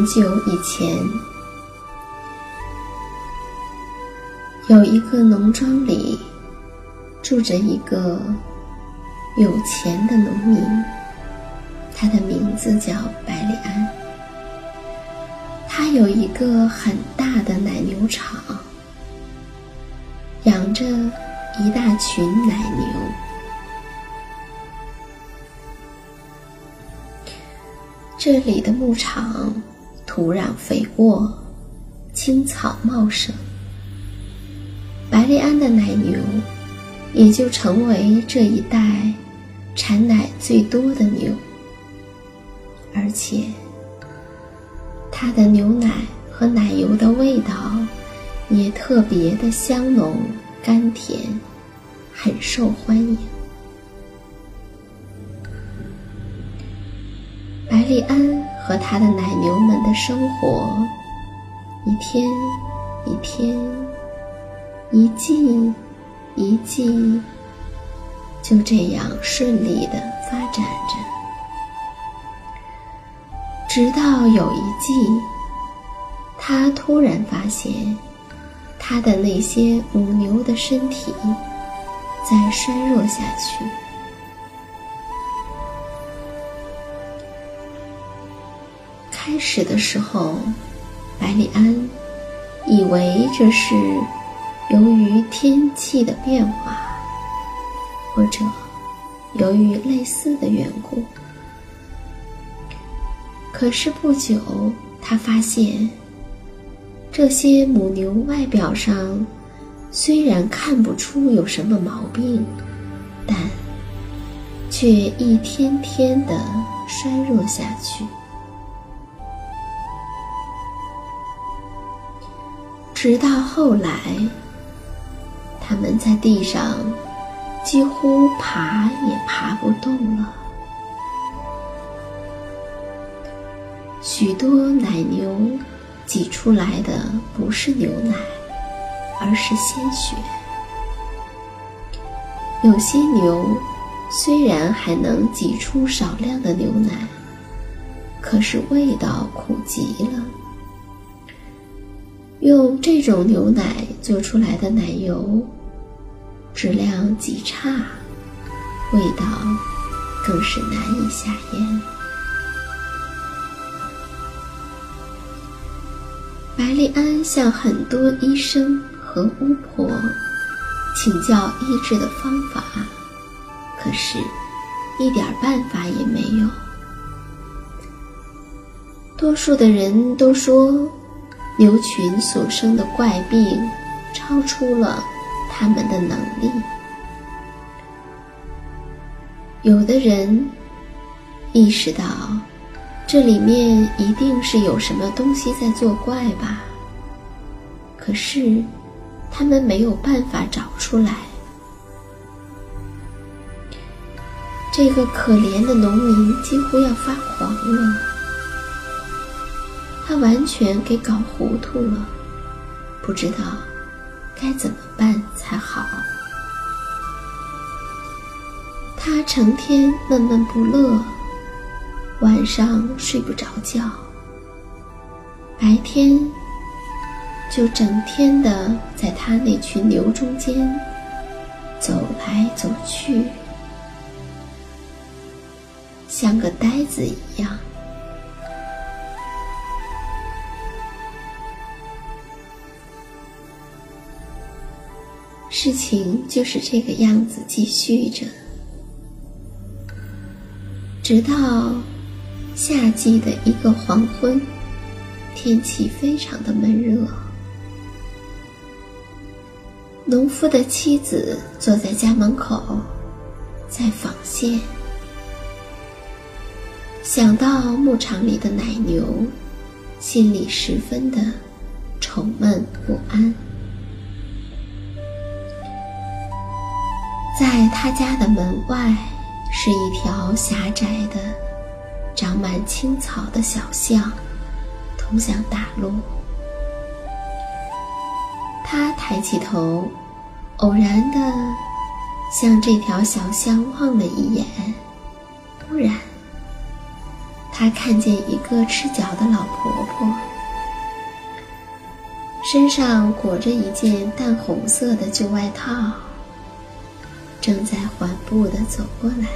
很久以前，有一个农庄里住着一个有钱的农民，他的名字叫百里安。他有一个很大的奶牛场，养着一大群奶牛。这里的牧场土壤肥沃，青草茂盛，白利安的奶牛也就成为这一带产奶最多的牛，而且它的牛奶和奶油的味道也特别的香浓甘甜，很受欢迎。白利安和他的奶牛们的生活，一天一天，一季一季，就这样顺利的发展着。直到有一季，他突然发现，他的那些母牛的身体在衰弱下去。始的时候，百里安以为这是由于天气的变化，或者由于类似的缘故。可是不久，他发现这些母牛外表上虽然看不出有什么毛病，但却一天天的衰弱下去。直到后来，他们在地上几乎爬也爬不动了。许多奶牛挤出来的不是牛奶，而是鲜血。有些牛虽然还能挤出少量的牛奶，可是味道苦极了。用这种牛奶做出来的奶油，质量极差，味道更是难以下咽。白丽安向很多医生和巫婆请教医治的方法，可是，一点办法也没有。多数的人都说，牛群所生的怪病超出了他们的能力。有的人意识到。这里面一定是有什么东西在作怪吧？可是，他们没有办法找出来。这个可怜的农民几乎要发狂了，他完全给搞糊涂了，不知道该怎么办才好。他成天闷闷不乐。晚上睡不着觉，白天就整天的在他那群牛中间走来走去，像个呆子一样。事情就是这个样子继续着，直到。夏季的一个黄昏，天气非常的闷热。农夫的妻子坐在家门口，在纺线。想到牧场里的奶牛，心里十分的愁闷不安。在他家的门外，是一条狭窄的。长满青草的小巷，通向大路。他抬起头，偶然的向这条小巷望了一眼，忽然，他看见一个赤脚的老婆婆，身上裹着一件淡红色的旧外套，正在缓步的走过来。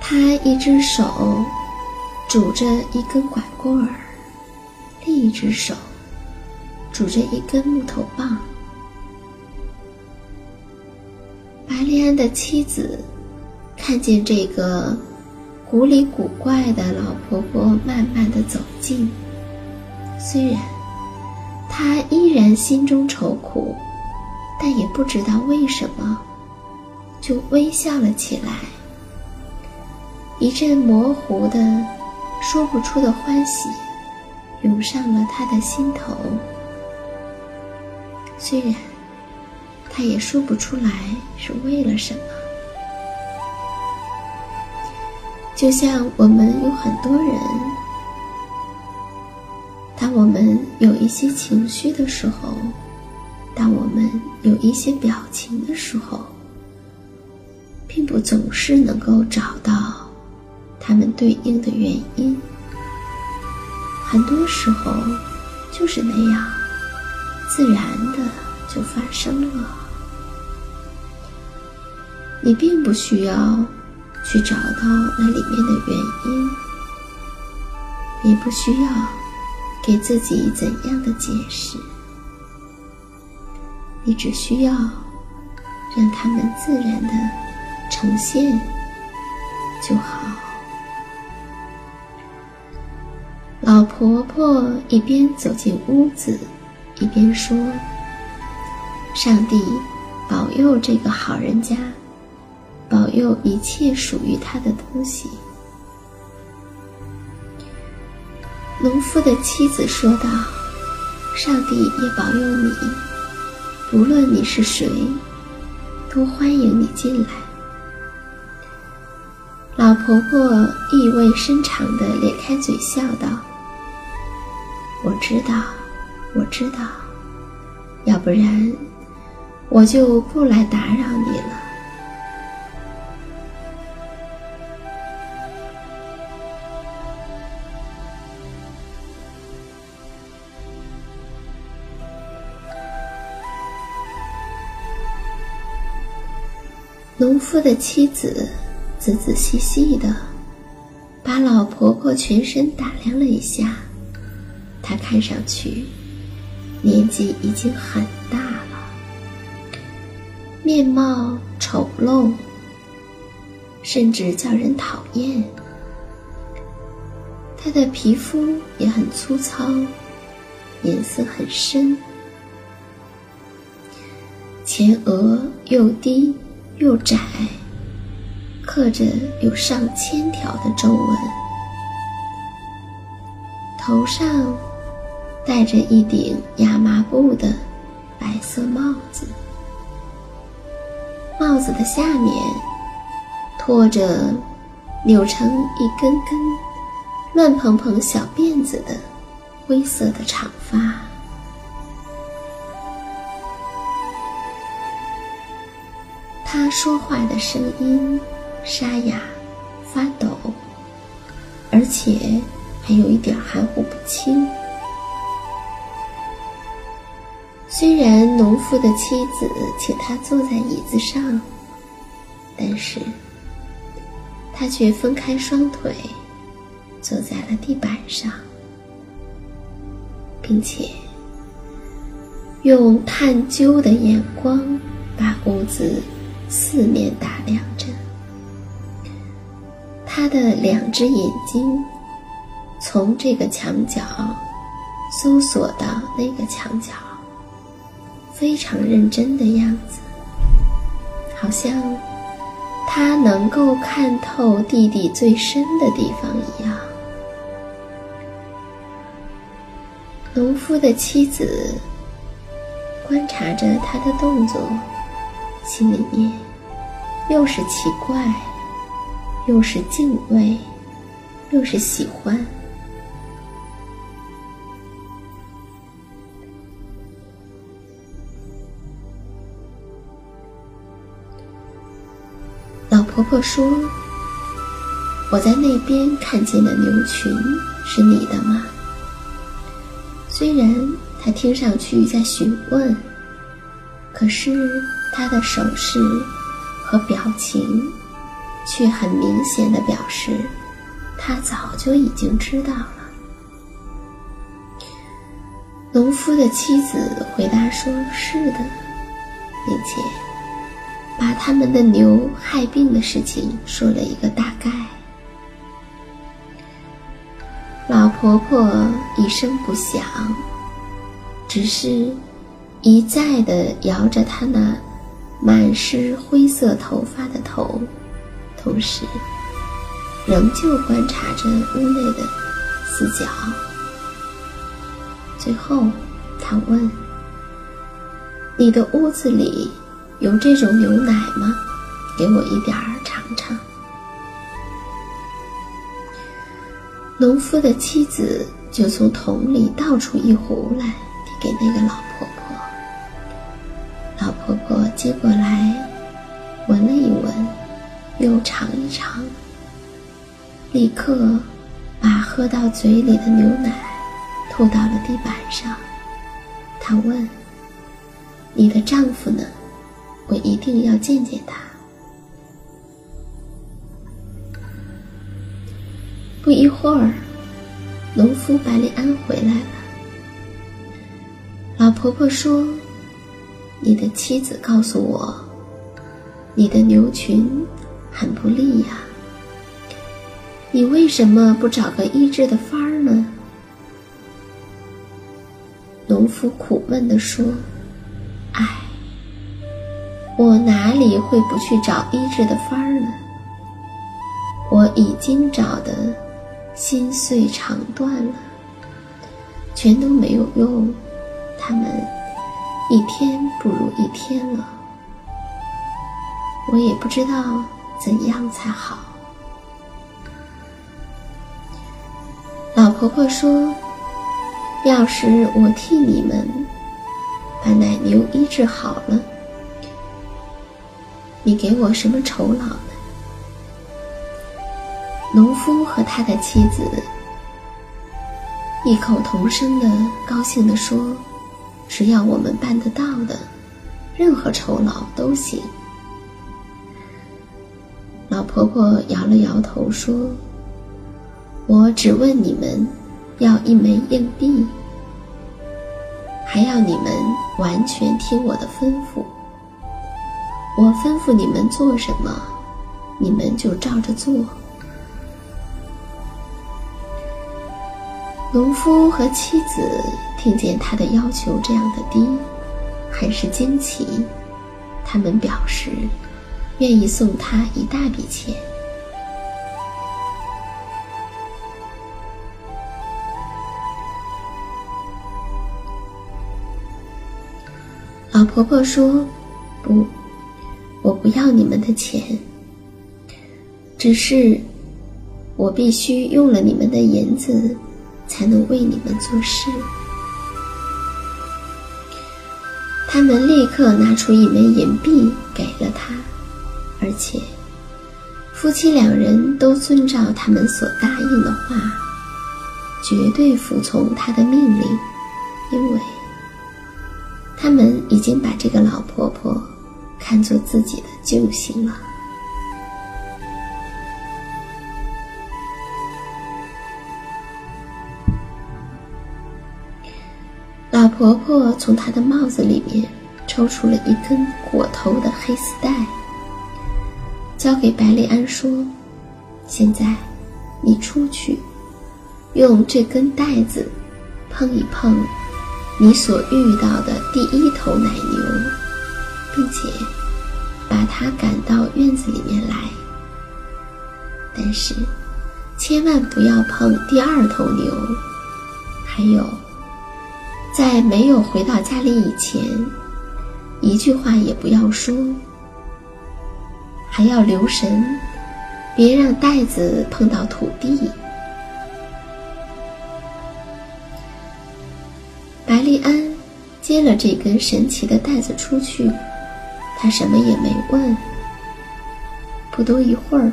他一只手拄着一根拐棍儿，另一只手拄着一根木头棒。白丽安的妻子看见这个古里古怪的老婆婆慢慢的走近，虽然她依然心中愁苦，但也不知道为什么，就微笑了起来。一阵模糊的、说不出的欢喜涌上了他的心头，虽然他也说不出来是为了什么。就像我们有很多人，当我们有一些情绪的时候，当我们有一些表情的时候，并不总是能够找到。他们对应的原因，很多时候就是那样，自然的就发生了。你并不需要去找到那里面的原因，也不需要给自己怎样的解释，你只需要让他们自然的呈现就好。老婆婆一边走进屋子，一边说：“上帝保佑这个好人家，保佑一切属于他的东西。”农夫的妻子说道：“上帝也保佑你，无论你是谁，都欢迎你进来。”老婆婆意味深长地咧开嘴笑道。我知道，我知道，要不然我就不来打扰你了。农夫的妻子仔仔细细的把老婆婆全身打量了一下，她看上去年纪已经很大了，面貌丑陋，甚至叫人讨厌。她的皮肤也很粗糙，颜色很深，前额又低。又窄，刻着有上千条的皱纹，头上戴着一顶亚麻布的白色帽子，帽子的下面拖着扭成一根根乱蓬蓬小辫子的灰色的长发。说话的声音沙哑、发抖，而且还有一点含糊不清。虽然农夫的妻子请他坐在椅子上，但是他却分开双腿，坐在了地板上，并且用探究的眼光把屋子。四面打量着，他的两只眼睛从这个墙角搜索到那个墙角，非常认真的样子，好像他能够看透地底最深的地方一样。农夫的妻子观察着他的动作。心里面又是奇怪，又是敬畏，又是喜欢。老婆婆说：“我在那边看见的牛群是你的吗？”虽然她听上去在询问，可是。他的手势和表情，却很明显的表示，他早就已经知道了。农夫的妻子回答说：“是的，并且把他们的牛害病的事情说了一个大概。”老婆婆一声不响，只是一再的摇着她那。满是灰色头发的头，同时仍旧观察着屋内的四角。最后，他问：“你的屋子里有这种牛奶吗？给我一点儿尝尝。”农夫的妻子就从桶里倒出一壶来，递给那个老婆婆。老婆婆接过来，闻了一闻，又尝一尝，立刻把喝到嘴里的牛奶吐到了地板上。她问：“你的丈夫呢？我一定要见见他。”不一会儿，农夫百里安回来了。老婆婆说。你的妻子告诉我，你的牛群很不利呀。你为什么不找个医治的法儿呢？农夫苦闷地说：“唉，我哪里会不去找医治的法儿呢？我已经找得心碎肠断了，全都没有用。他们。”一天不如一天了，我也不知道怎样才好。老婆婆说：“要是我替你们把奶牛医治好了，你给我什么酬劳呢？”农夫和他的妻子异口同声的高兴地说：“只要我们办得到的，任何酬劳都行。”老婆婆摇了摇头说：“我只问你们，要一枚硬币，还要你们完全听我的吩咐。我吩咐你们做什么，你们就照着做。”农夫和妻子听见他的要求这样的低，很是惊奇，他们表示。愿意送他一大笔钱。老婆婆说：“不，我不要你们的钱，只是我必须用了你们的银子，才能为你们做事。”他们立刻拿出一枚银币给了他。而且，夫妻两人都遵照他们所答应的话，绝对服从他的命令，因为他们已经把这个老婆婆看作自己的救星了。婆婆从她的帽子里面抽出了一根裹头的黑丝带。交给百里安说：“现在，你出去，用这根带子碰一碰你所遇到的第一头奶牛，并且把它赶到院子里面来。但是，千万不要碰第二头牛。还有，在没有回到家里以前，一句话也不要说。”还要留神，别让袋子碰到土地。白丽安接了这根神奇的带子出去，他什么也没问。不多一会儿，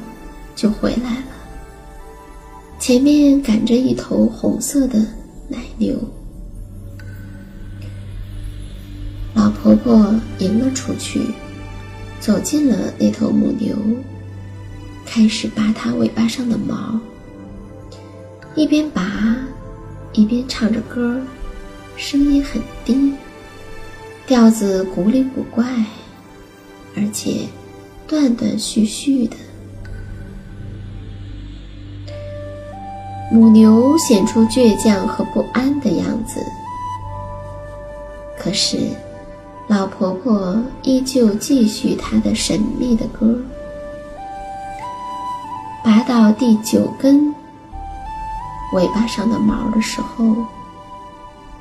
就回来了。前面赶着一头红色的奶牛，婆婆迎了出去。走进了那头母牛，开始拔它尾巴上的毛，一边拔，一边唱着歌，声音很低，调子古里古怪，而且断断续续的。母牛显出倔强和不安的样子，可是。老婆婆依旧继续她的神秘的歌，拔到第九根尾巴上的毛的时候，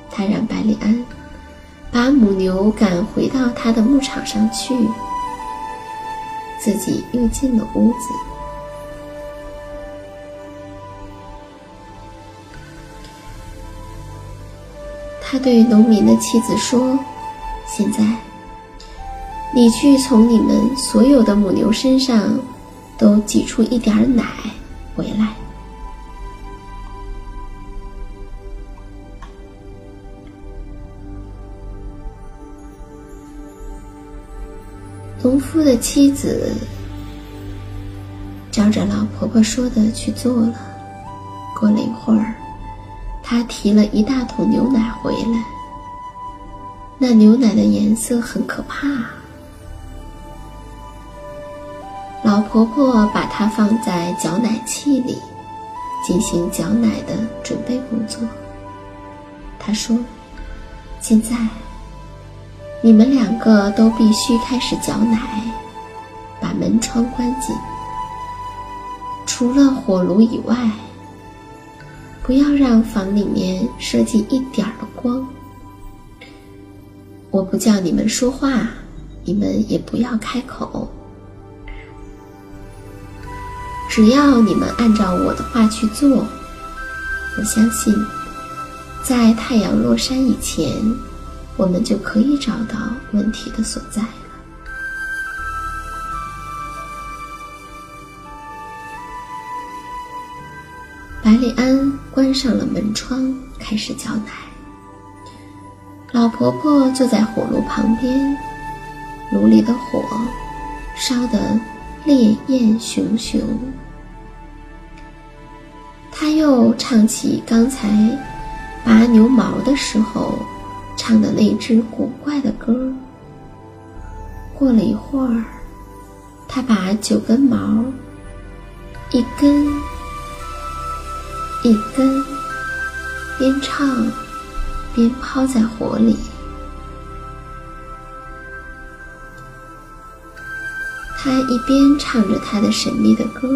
她让百里安把母牛赶回到他的牧场上去，自己又进了屋子。他对农民的妻子说。现在，你去从你们所有的母牛身上都挤出一点奶回来。农夫的妻子照着老婆婆说的去做了。过了一会儿，她提了一大桶牛奶回来。那牛奶的颜色很可怕。老婆婆把它放在搅奶器里，进行搅奶的准备工作。她说：“现在，你们两个都必须开始搅奶，把门窗关紧，除了火炉以外，不要让房里面射进一点儿的光。”我不叫你们说话你们也不要开口。只要你们按照我的话去做我相信在太阳落山以前我们就可以找到问题的所在了。百里安关上了门窗开始叫奶。老婆婆坐在火炉旁边，炉里的火烧得烈焰熊熊。她又唱起刚才拔牛毛的时候唱的那支古怪的歌。过了一会儿，她把九根毛一根。一根，边唱边抛在火里。他一边唱着他的神秘的歌，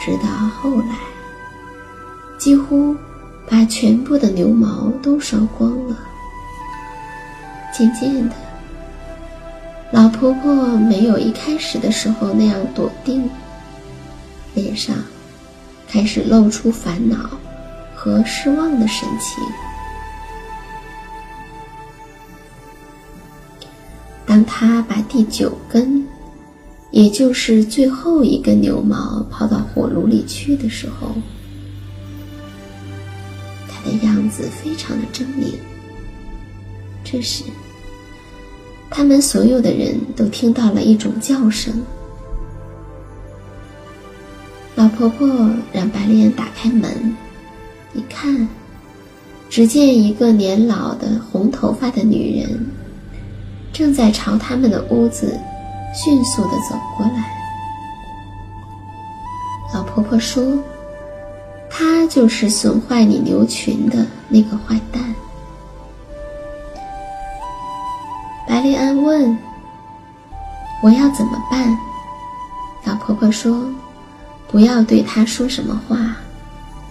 直到后来，几乎把全部的牛毛都烧光了。渐渐的，老婆婆没有一开始的时候那样笃定，脸上。开始露出烦恼和失望的神情。当他把第九根，也就是最后一根牛毛抛到火炉里去的时候，他的样子非常的狰狞。这时，他们所有的人都听到了一种叫声。老婆婆让白莲打开门，一看，只见一个年老的红头发的女人，正在朝他们的屋子迅速的走过来。老婆婆说：“她就是损坏你牛群的那个坏蛋。”白丽安问：“我要怎么办？”老婆婆说。不要对他说什么话，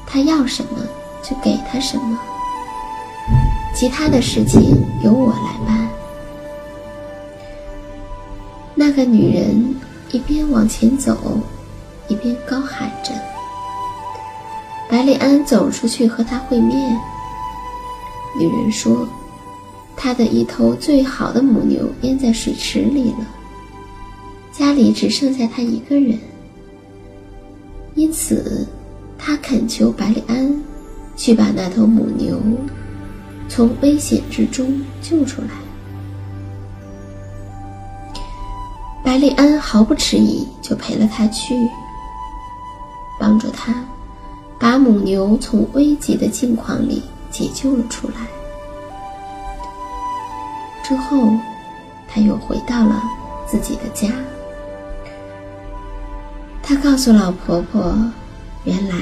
他要什么就给他什么。其他的事情由我来办。那个女人一边往前走，一边高喊着。百里安走出去和他会面。女人说：“她的一头最好的母牛淹在水池里了，家里只剩下她一个人。”因此，他恳求百里安去把那头母牛从危险之中救出来。白丽安毫不迟疑，就陪了他去，帮助他把母牛从危急的境况里解救了出来。之后，他又回到了自己的家。他告诉老婆婆，原来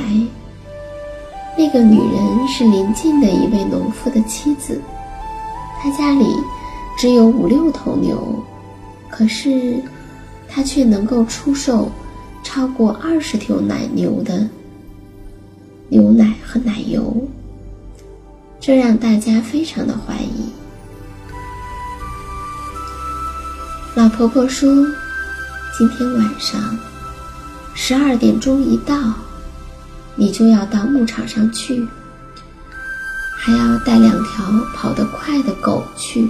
那个女人是邻近的一位农妇的妻子，他家里只有五六头牛，可是他却能够出售超过二十头奶牛的牛奶和奶油，这让大家非常的怀疑。老婆婆说：“今天晚上。”十二点钟一到，你就要到牧场上去，还要带两条跑得快的狗去。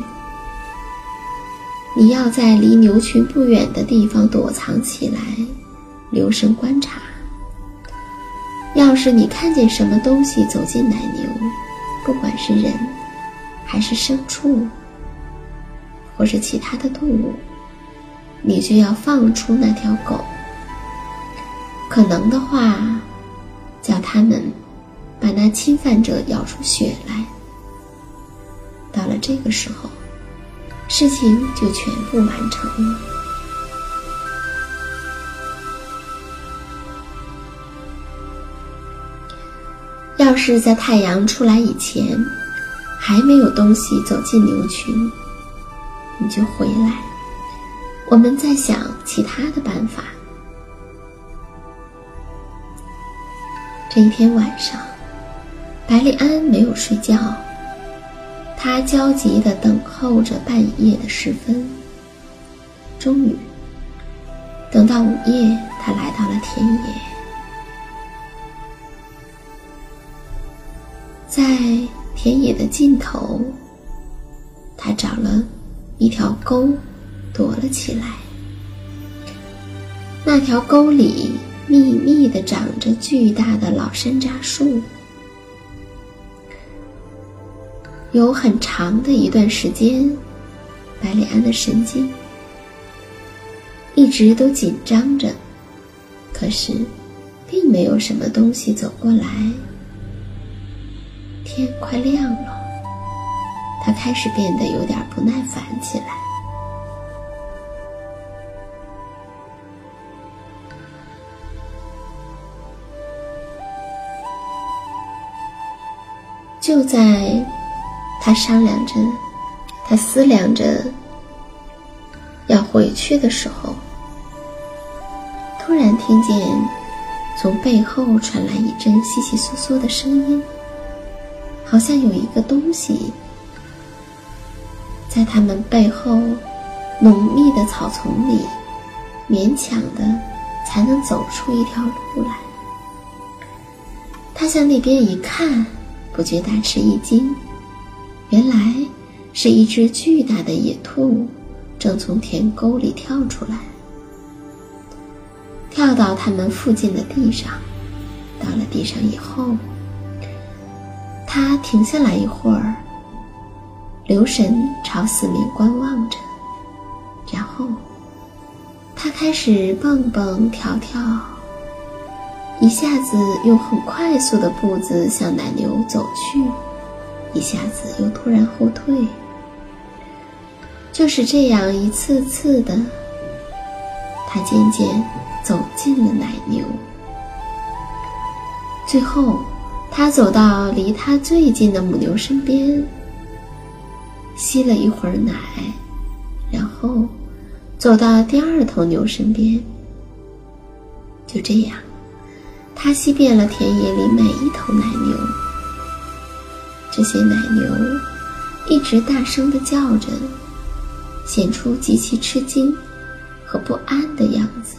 你要在离牛群不远的地方躲藏起来，留神观察。要是你看见什么东西走进奶牛，不管是人，还是牲畜，或是其他的动物，你就要放出那条狗。可能的话，叫他们把那侵犯者咬出血来。到了这个时候，事情就全部完成了。要是在太阳出来以前，还没有东西走进牛群，你就回来，我们再想其他的办法。这一天晚上，百里安没有睡觉，他焦急地等候着半夜的时分。终于，等到午夜，他来到了田野，在田野的尽头，他找了一条沟，躲了起来。那条沟里。密密的长着巨大的老山楂树。有很长的一段时间，百里安的神经一直都紧张着，可是并没有什么东西走过来。天快亮了，他开始变得有点不耐烦起来。就在他商量着、他思量着要回去的时候，突然听见从背后传来一阵窸窸窣窣的声音，好像有一个东西在他们背后浓密的草丛里，勉强的才能走出一条路来。他向那边一看。不觉大吃一惊，原来是一只巨大的野兔，正从田沟里跳出来，跳到他们附近的地上。到了地上以后，它停下来一会儿，留神朝四面观望着，然后它开始蹦蹦跳跳。一下子用很快速的步子向奶牛走去，一下子又突然后退。就是这样一次次的，他渐渐走进了奶牛。最后，他走到离他最近的母牛身边，吸了一会儿奶，然后走到第二头牛身边。就这样。他吸遍了田野里每一头奶牛，这些奶牛一直大声的叫着，显出极其吃惊和不安的样子。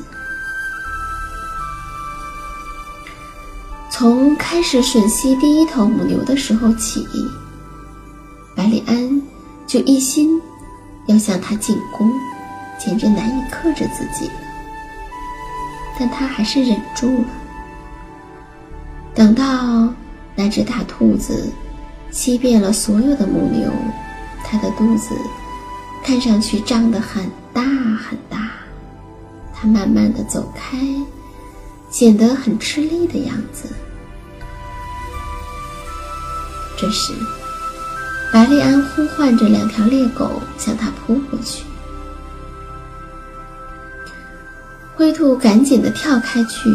从开始吮吸第一头母牛的时候起，百里安就一心要向他进攻，简直难以克制自己。但他还是忍住了。等到那只大兔子吸遍了所有的母牛，它的肚子看上去胀得很大很大。它慢慢的走开，显得很吃力的样子。这时，白丽安呼唤着两条猎狗向它扑过去，灰兔赶紧的跳开去，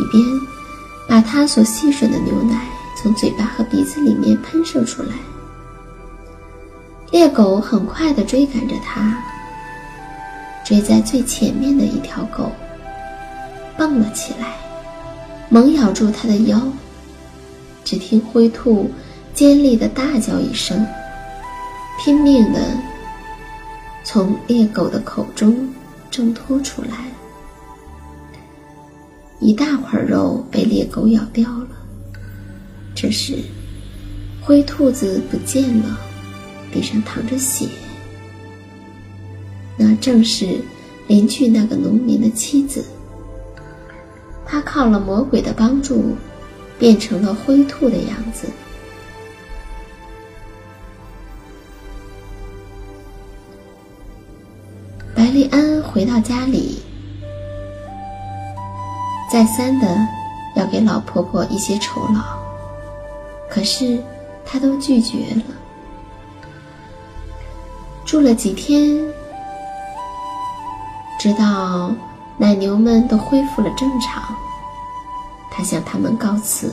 一边。把它所吸吮的牛奶从嘴巴和鼻子里面喷射出来。猎狗很快地追赶着他，追在最前面的一条狗蹦了起来，猛咬住他的腰。只听灰兔尖利的大叫一声，拼命地从猎狗的口中挣脱出来。一大块肉被猎狗咬掉了。这时，灰兔子不见了，地上淌着血。那正是邻居那个农民的妻子。他靠了魔鬼的帮助，变成了灰兔的样子。白丽安回到家里。再三的要给老婆婆一些酬劳，可是他都拒绝了。住了几天，直到奶牛们都恢复了正常，他向他们告辞。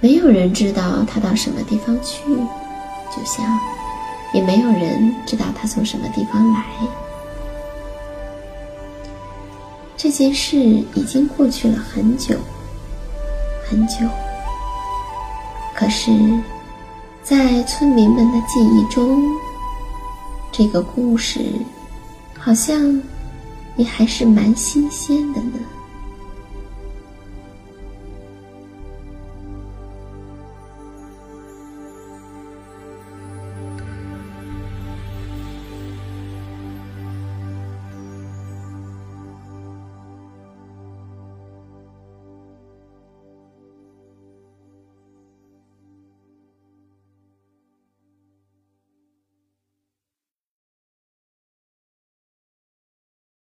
没有人知道他到什么地方去，就像也没有人知道他从什么地方来。这件事已经过去了很久，很久。可是，在村民们的记忆中，这个故事好像也还是蛮新鲜的呢。